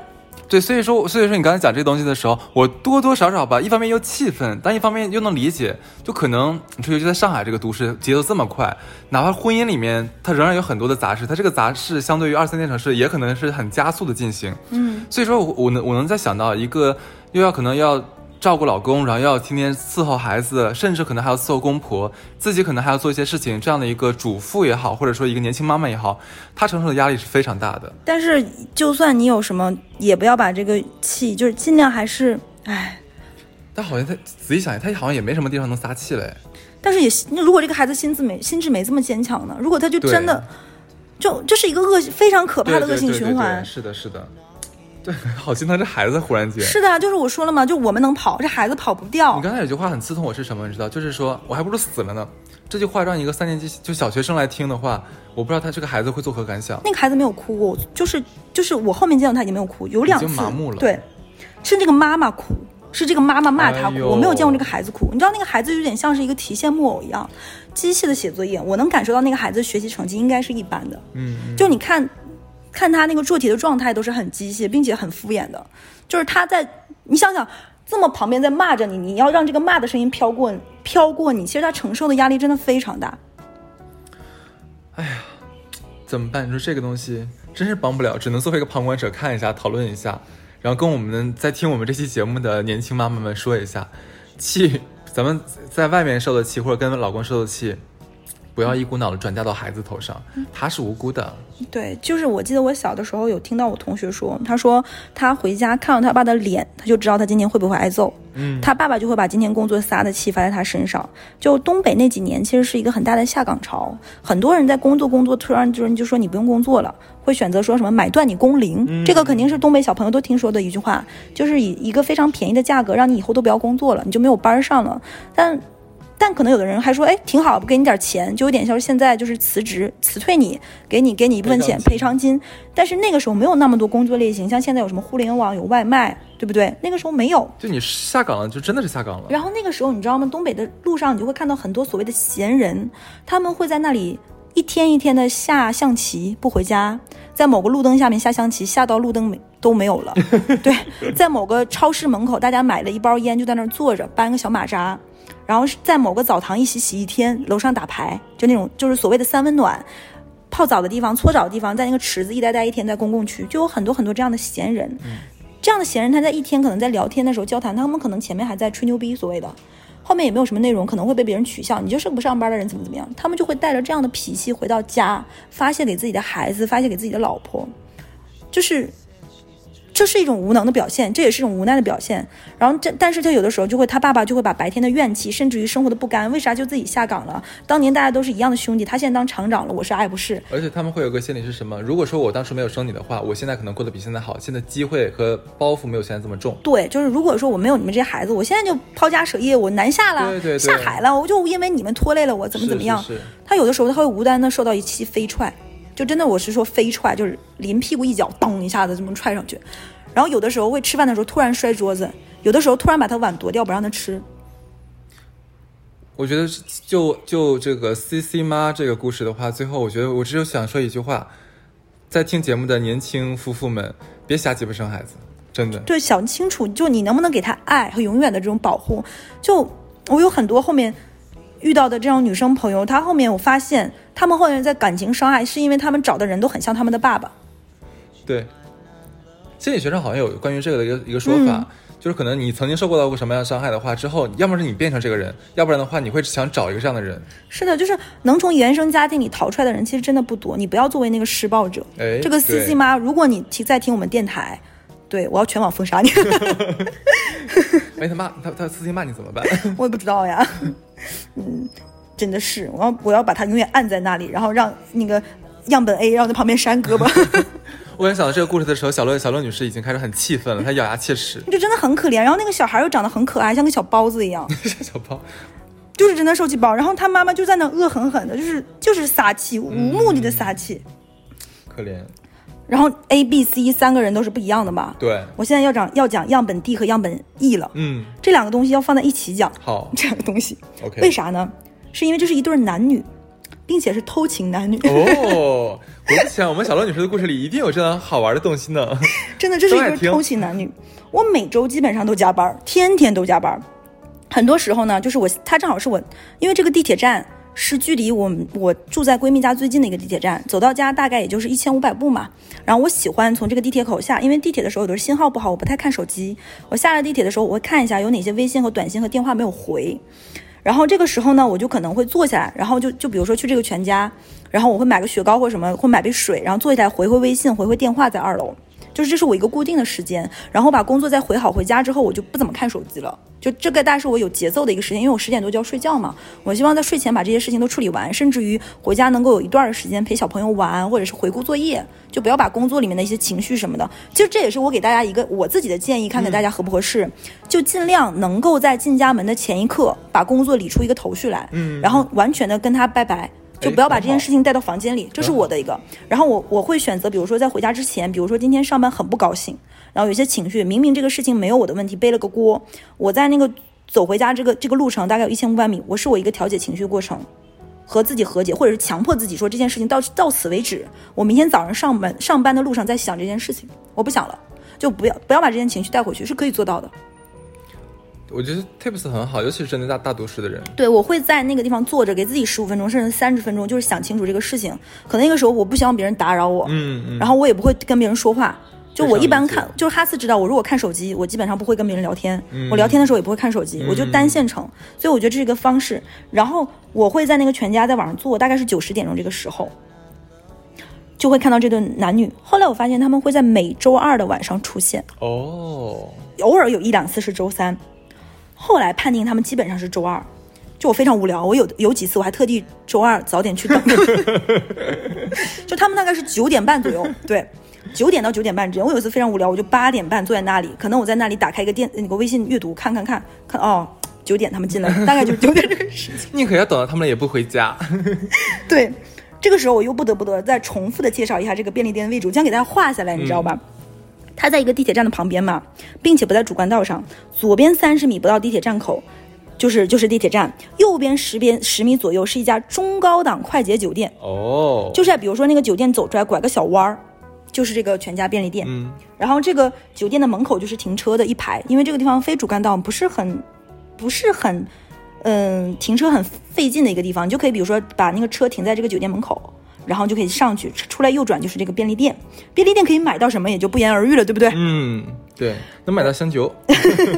对，所以说，所以说你刚才讲这个东西的时候，我多多少少吧，一方面又气愤，但一方面又能理解，就可能你说，尤其在上海这个都市，节奏这么快，哪怕婚姻里面它仍然有很多的杂事，它这个杂事相对于二三线城市也可能是很加速的进行。嗯，所以说我我能我能再想到一个又要可能要照顾老公，然后要天天伺候孩子，甚至可能还要伺候公婆，自己可能还要做一些事情，这样的一个主妇也好，或者说一个年轻妈妈也好，她承受的压力是非常大的。但是就算你有什么，也不要把这个气，就是尽量还是，哎，但好像他仔细想，他好像也没什么地方能撒气嘞。但是也如果这个孩子心智没心智没这么坚强呢？如果他就真的，就这是一个恶非常可怕的恶性循环对。是的，是的。对，好心疼这孩子，忽然间。是的，就是我说了嘛，就我们能跑，这孩子跑不掉你。刚才有句话很刺痛我是什么？你知道，就是说我还不如死了呢。这句话让一个三年级就小学生来听的话，我不知道他这个孩子会作何感想。那个孩子没有哭过，就是就是我后面见到他已经没有哭，有两次已经麻木了对，是这个妈妈哭，是这个妈妈骂他哭，哎我没有见过这个孩子哭。你知道那个孩子有点像是一个提线木偶一样，机械的写作业，我能感受到那个孩子学习成绩应该是一般的。嗯，嗯就你看，看他那个做题的状态都是很机械，并且很敷衍的。就是他在，你想想，这么旁边在骂着你，你要让这个骂的声音飘过飘过你，其实他承受的压力真的非常大。哎呀怎么办？你说这个东西真是帮不了，只能作为一个旁观者看一下，讨论一下，然后跟我们在听我们这期节目的年轻妈妈们说一下，气，咱们在外面受的气，或者跟老公受的气，不要一股脑的转嫁到孩子头上，他是无辜的。对，就是我记得我小的时候有听到我同学说，他说他回家看到他爸的脸，他就知道他今年会不会挨揍。嗯，他爸爸就会把今天工作撒的气发在他身上。就东北那几年，其实是一个很大的下岗潮，很多人在工作工作，突然就是就说你不用工作了，会选择说什么买断你工龄。这个肯定是东北小朋友都听说的一句话，就是以一个非常便宜的价格让你以后都不要工作了，你就没有班儿上了。但但可能有的人还说，哎，挺好，不给你点钱，就有点像是现在就是辞职辞退你，给你给你一部分钱赔赔偿金。但是那个时候没有那么多工作类型，像现在有什么互联网、有外卖，对不对？那个时候没有。就你下岗了，就真的是下岗了。然后那个时候你知道吗？东北的路上你就会看到很多所谓的闲人，他们会在那里一天一天的下象棋不回家，在某个路灯下面下象棋，下到路灯没都没有了。对，在某个超市门口，大家买了一包烟就在那儿坐着，搬个小马扎。然后是在某个澡堂一洗洗一天，楼上打牌，就那种就是所谓的三温暖，泡澡的地方、搓澡的地方，在那个池子一待待一天，在公共区就有很多很多这样的闲人。这样的闲人，他在一天可能在聊天的时候交谈，他们可能前面还在吹牛逼，所谓的，后面也没有什么内容，可能会被别人取笑，你就是个不上班的人，怎么怎么样？他们就会带着这样的脾气回到家，发泄给自己的孩子，发泄给自己的老婆，就是。这是一种无能的表现，这也是一种无奈的表现。然后这，但是他有的时候就会，他爸爸就会把白天的怨气，甚至于生活的不甘，为啥就自己下岗了？当年大家都是一样的兄弟，他现在当厂长了，我是爱不是？而且他们会有个心理是什么？如果说我当时没有生你的话，我现在可能过得比现在好，现在机会和包袱没有现在这么重。对，就是如果说我没有你们这些孩子，我现在就抛家舍业，我南下了，对对对下海了，我就因为你们拖累了我，怎么怎么样？是是是他有的时候他会无端的受到一记飞踹，就真的我是说飞踹，就是临屁股一脚，咚一下子这么踹上去。然后有的时候会吃饭的时候突然摔桌子，有的时候突然把他碗夺掉不让他吃。我觉得就就这个 C C 妈这个故事的话，最后我觉得我只有想说一句话，在听节目的年轻夫妇们，别瞎鸡巴生孩子，真的。对，想清楚，就你能不能给他爱和永远的这种保护。就我有很多后面遇到的这种女生朋友，她后面我发现，她们后面在感情伤害，是因为她们找的人都很像他们的爸爸。对，心理学上好像有关于这个的一个一个说法，嗯就是可能你曾经受过到过什么样的伤害的话，之后要么是你变成这个人，要不然的话你会想找一个这样的人。是的，就是能从原生家庭里逃出来的人，其实真的不多。你不要作为那个施暴者。哎，这个司机对？妈，如果你听在听我们电台，对我要全网封杀你，哎，他骂他他私信骂你怎么办？我也不知道呀。嗯，真的是，我要我要把他永远按在那里，然后让那个样本 A 让在旁边扇胳膊。我刚想到这个故事的时候，小乐小乐女士已经开始很气愤了，她咬牙切齿。就真的很可怜。然后那个小孩又长得很可爱，像个小包子一样，小包，就是真的受气包。然后他妈妈就在那恶狠狠的，就是就是撒气，无目的的撒气。可怜。然后 A、B、C 三个人都是不一样的吧？对，我现在要讲要讲样本 D 和样本 E 了，嗯，这两个东西要放在一起讲。好 这两个东西，OK。为啥呢？是因为这是一对男女，并且是偷情男女。哦，我不想，我们小乐女士的故事里一定有这样好玩的东西呢。真的，这是一对偷情男女。我每周基本上都加班，天天都加班。很多时候呢，就是我，他正好是我，因为这个地铁站是距离我我住在闺蜜家最近的一个地铁站，走到家大概也就是一千五百步嘛。然后我喜欢从这个地铁口下，因为地铁的时候有的是信号不好，我不太看手机。我下了地铁的时候，我会看一下有哪些微信和短信和电话没有回。然后这个时候呢，我就可能会坐下来，然后就就比如说去这个全家，然后我会买个雪糕或什么，会买杯水，然后坐下来回回微信，回回电话，在二楼。就是这是我一个固定的时间，然后把工作再回好，回家之后我就不怎么看手机了。就这个大概是我有节奏的一个时间，因为我十点多就要睡觉嘛。我希望在睡前把这些事情都处理完，甚至于回家能够有一段的时间陪小朋友玩，或者是回顾作业，就不要把工作里面的一些情绪什么的。其实这也是我给大家一个我自己的建议，看看大家合不合适。就尽量能够在进家门的前一刻把工作理出一个头绪来，嗯然后完全的跟他拜拜。就不要把这件事情带到房间里，这是我的一个。然后我我会选择，比如说在回家之前，比如说今天上班很不高兴，然后有些情绪，明明这个事情没有我的问题，背了个锅。我在那个走回家这个这个路程大概有一千五百米，我是我一个调节情绪过程，和自己和解，或者是强迫自己说这件事情到到此为止。我明天早上上班上班的路上在想这件事情，我不想了，就不要不要把这件情绪带回去，是可以做到的。我觉得 tips 很好，尤其是针对大大都市的人。对，我会在那个地方坐着，给自己十五分钟甚至三十分钟，就是想清楚这个事情。可能那个时候我不希望别人打扰我，嗯嗯。然后我也不会跟别人说话。就我一般，看就是哈斯知道我如果看手机，我基本上不会跟别人聊天。我聊天的时候也不会看手机，我就单线程。所以我觉得这是一个方式。然后我会在那个全家在网上做，大概是九十点钟这个时候，就会看到这对男女。后来我发现他们会在每周二的晚上出现，哦，偶尔有一两次是周三。后来判定他们基本上是周二。就我非常无聊，我有有几次我还特地周二早点去等，就他们大概是九点半左右，对，九点到九点半之间。我有一次非常无聊，我就八点半坐在那里，可能我在那里打开一个电那个微信阅读，看看看看哦，九点他们进来，大概就是九点这个时间。宁可要等到他们也不回家。对，这个时候我又不得不得再重复的介绍一下这个便利店的位置，我将给大家画下来，你知道吧？它在一个地铁站的旁边嘛，并且不在主干道上，左边三十米不到地铁站口，就是就是地铁站，右边十边十米左右是一家中高档快捷酒店，哦，就是比如说那个酒店走出来拐个小弯儿，就是这个全家便利店，嗯。然后这个酒店的门口就是停车的一排，因为这个地方非主干道，不是很不是很嗯停车很费劲的一个地方，你就可以比如说把那个车停在这个酒店门口。然后就可以上去，出来右转就是这个便利店。便利店可以买到什么，也就不言而喻了，对不对？嗯，对，能买到香酒。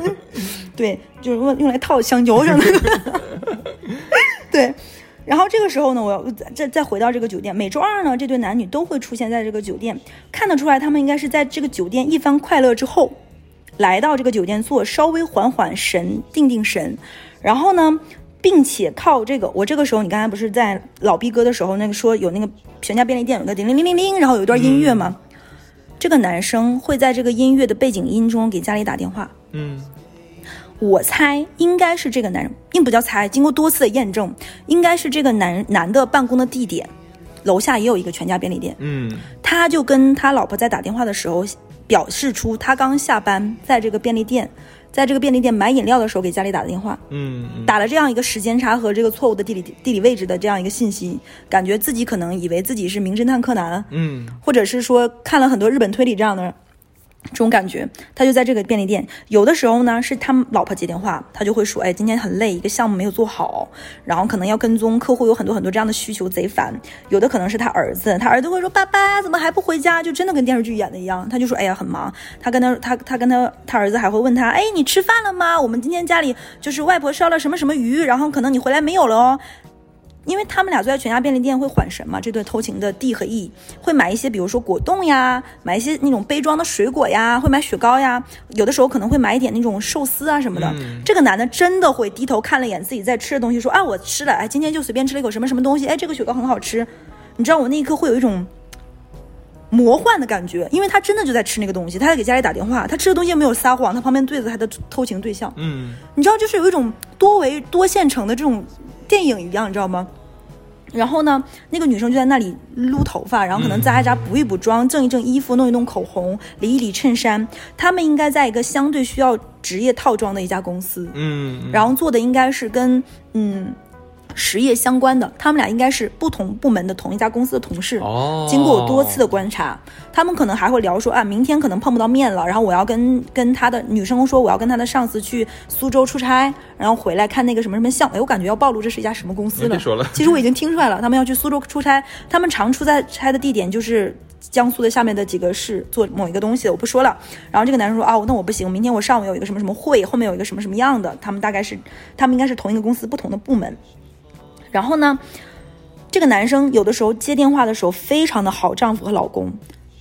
对，就是用用来套香蕉上的。对，然后这个时候呢，我要再再回到这个酒店。每周二呢，这对男女都会出现在这个酒店，看得出来他们应该是在这个酒店一番快乐之后，来到这个酒店做稍微缓缓神、定定神，然后呢。并且靠这个，我这个时候，你刚才不是在老逼哥的时候，那个说有那个全家便利店有个叮铃铃铃铃，然后有一段音乐吗？这个男生会在这个音乐的背景音中给家里打电话，嗯我猜应该是这个男人，并不叫猜，经过多次的验证，应该是这个男男的办公的地点，楼下也有一个全家便利店。嗯他就跟他老婆在打电话的时候，表示出他刚下班，在这个便利店，在这个便利店买饮料的时候给家里打的电话，嗯嗯。打了这样一个时间差和这个错误的地理地理位置的这样一个信息，感觉自己可能以为自己是名侦探柯南，嗯。或者是说看了很多日本推理这样的这种感觉，他就在这个便利店。有的时候呢，是他老婆接电话，他就会说：“哎，今天很累，一个项目没有做好，然后可能要跟踪客户，有很多很多这样的需求，贼烦。”有的可能是他儿子，他儿子会说：“爸爸怎么还不回家？”就真的跟电视剧演的一样，他就说：“哎呀，很忙。”他跟他他他跟他他儿子还会问他：“哎，你吃饭了吗？我们今天家里就是外婆烧了什么什么鱼，然后可能你回来没有了哦。”因为他们俩坐在全家便利店会缓神嘛，这对偷情的 D 和 E 会买一些，比如说果冻呀，买一些那种杯装的水果呀，会买雪糕呀，有的时候可能会买一点那种寿司啊什么的。这个男的真的会低头看了一眼自己在吃的东西，说啊我吃了，哎今天就随便吃了一口什么什么东西，哎这个雪糕很好吃，你知道我那一刻会有一种魔幻的感觉，因为他真的就在吃那个东西，他在给家里打电话，他吃的东西又没有撒谎，他旁边对着他的偷情对象，嗯，你知道就是有一种多维多线程的这种。电影一样，你知道吗？然后呢，那个女生就在那里撸头发，然后可能扎一扎、补一补妆、正一正衣服、弄一弄口红、理一理衬衫。他们应该在一个相对需要职业套装的一家公司，嗯，然后做的应该是跟嗯。实业相关的，他们俩应该是不同部门的同一家公司的同事。哦，经过我多次的观察，他们可能还会聊说啊，明天可能碰不到面了，然后我要跟跟他的女生说，我要跟他的上司去苏州出差，然后回来看那个什么什么项目。哎，我感觉要暴露这是一家什么公司了。别说了，其实我已经听出来了，他们要去苏州出差，他们常出差的地点就是江苏的下面的几个市做某一个东西，我不说了。然后这个男生说啊，那我不行，明天我上午有一个什么什么会，后面有一个什么什么样的，他们大概是他们应该是同一个公司不同的部门。然后呢，这个男生有的时候接电话的时候非常的好丈夫和老公，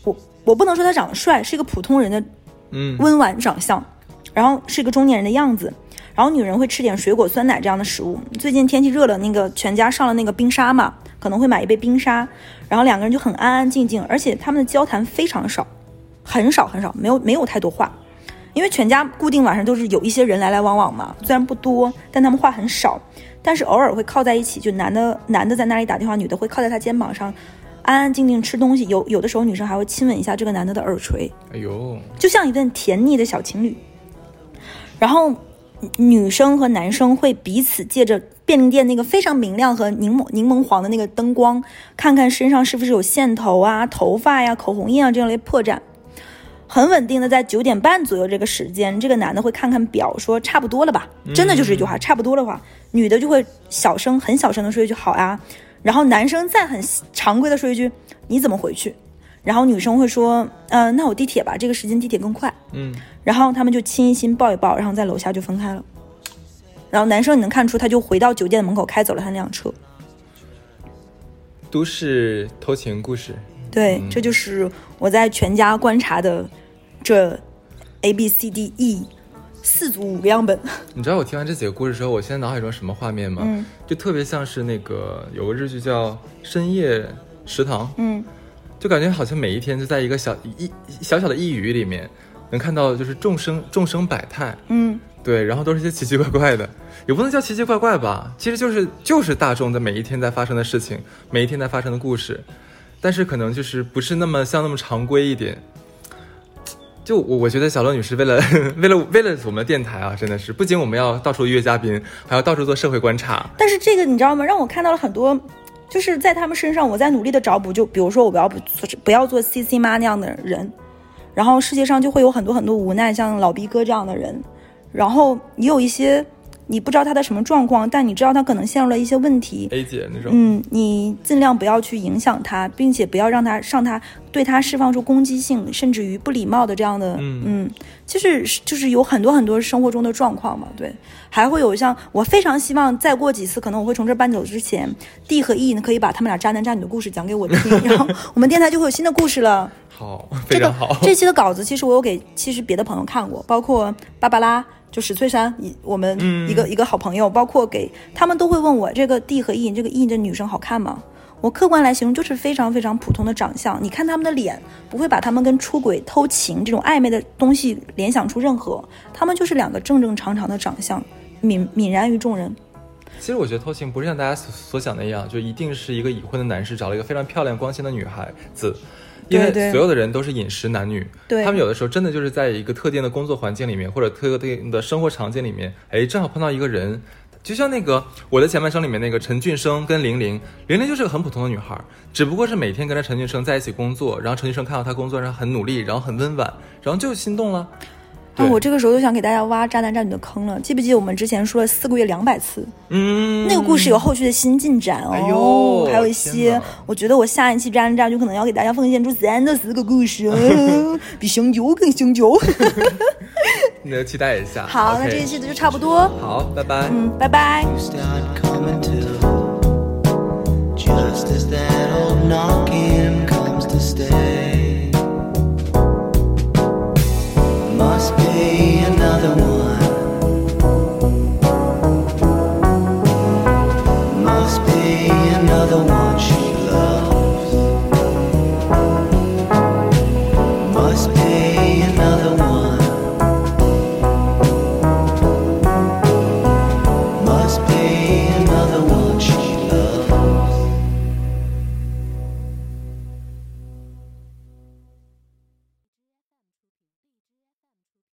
我我不能说他长得帅，是一个普通人的，嗯，温婉长相，然后是一个中年人的样子，然后女人会吃点水果、酸奶这样的食物。最近天气热了，那个全家上了那个冰沙嘛，可能会买一杯冰沙，然后两个人就很安安静静，而且他们的交谈非常少，很少很少，没有没有太多话，因为全家固定晚上都是有一些人来来往往嘛，虽然不多，但他们话很少。但是偶尔会靠在一起，就男的男的在那里打电话，女的会靠在他肩膀上，安安静静吃东西。有有的时候女生还会亲吻一下这个男的的耳垂，哎呦，就像一对甜腻的小情侣。然后女生和男生会彼此借着便利店那个非常明亮和柠檬柠檬黄的那个灯光，看看身上是不是有线头啊、头发呀、口红印啊这样类破绽。很稳定的在九点半左右这个时间，这个男的会看看表，说差不多了吧？真的就是一句话，差不多的话，女的就会小声很小声的说一句好呀，然后男生再很常规的说一句你怎么回去？然后女生会说，嗯，那我地铁吧，这个时间地铁更快。嗯，然后他们就亲一亲抱一抱，然后在楼下就分开了。然后男生你能看出他就回到酒店的门口开走了他那辆车。都市偷情故事。对，这就是我在全家观察的。这 A B C D E 四组五个样本，你知道我听完这几个故事之后，我现在脑海中什么画面吗？嗯，就特别像是那个有个日剧叫《深夜食堂》，嗯，就感觉好像每一天就在一个小一小小的一语里面，能看到就是众生众生百态，嗯，对，然后都是些奇奇怪怪的，也不能叫奇奇怪怪吧，其实就是就是大众的每一天在发生的事情，每一天在发生的故事，但是可能就是不是那么像那么常规一点。就我我觉得小乐女士为了 为了为了我们的电台啊，真的是不仅我们要到处约嘉宾，还要到处做社会观察。但是这个你知道吗？让我看到了很多，就是在他们身上，我在努力的找补。就比如说，我不要不不要做 C C 妈那样的人，然后世界上就会有很多很多无奈，像老逼哥这样的人，然后也有一些。你不知道他的什么状况，但你知道他可能陷入了一些问题。A 姐那种，嗯，你尽量不要去影响他，并且不要让他上他对他释放出攻击性，甚至于不礼貌的这样的，嗯，其实就是有很多很多生活中的状况嘛，对，还会有像我非常希望再过几次，可能我会从这搬走之前，D 和 E 呢可以把他们俩渣男渣女的故事讲给我听，然后我们电台就会有新的故事了。好，非常好。这期的稿子其实我有给其实别的朋友看过，包括芭芭拉。就史翠珊，一我们一个一个好朋友，包括给他们都会问我这个 D 和 E，这个 E 这女生好看吗？我客观来形容就是非常非常普通的长相。你看他们的脸，不会把他们跟出轨、偷情这种暧昧的东西联想出任何，他们就是两个正正常常的长相，泯泯然于众人。其实我觉得偷情不是像大家所所想的一样，就一定是一个已婚的男士找了一个非常漂亮光鲜的女孩子。因为所有的人都是饮食男女，他们有的时候真的就是在一个特定的工作环境里面，或者特定的生活场景里面，哎，正好碰到一个人，就像那个《我的前半生》里面那个陈俊生跟玲玲，玲玲就是个很普通的女孩，只不过是每天跟着陈俊生在一起工作，然后陈俊生看到她工作上很努力，然后很温婉，然后就心动了。那我这个时候就想给大家挖渣男渣女的坑了。记不记得我们之前说了四个月两百次？嗯，那个故事有后续的新进展哦。哎呦还有一些，我觉得我下一期渣男渣女可能要给大家奉献出三到四个故事，哦比香蕉更香蕉。那就期待一下。好，那这一期的就差不多。好，拜拜。嗯，拜拜。to just as that old knock tão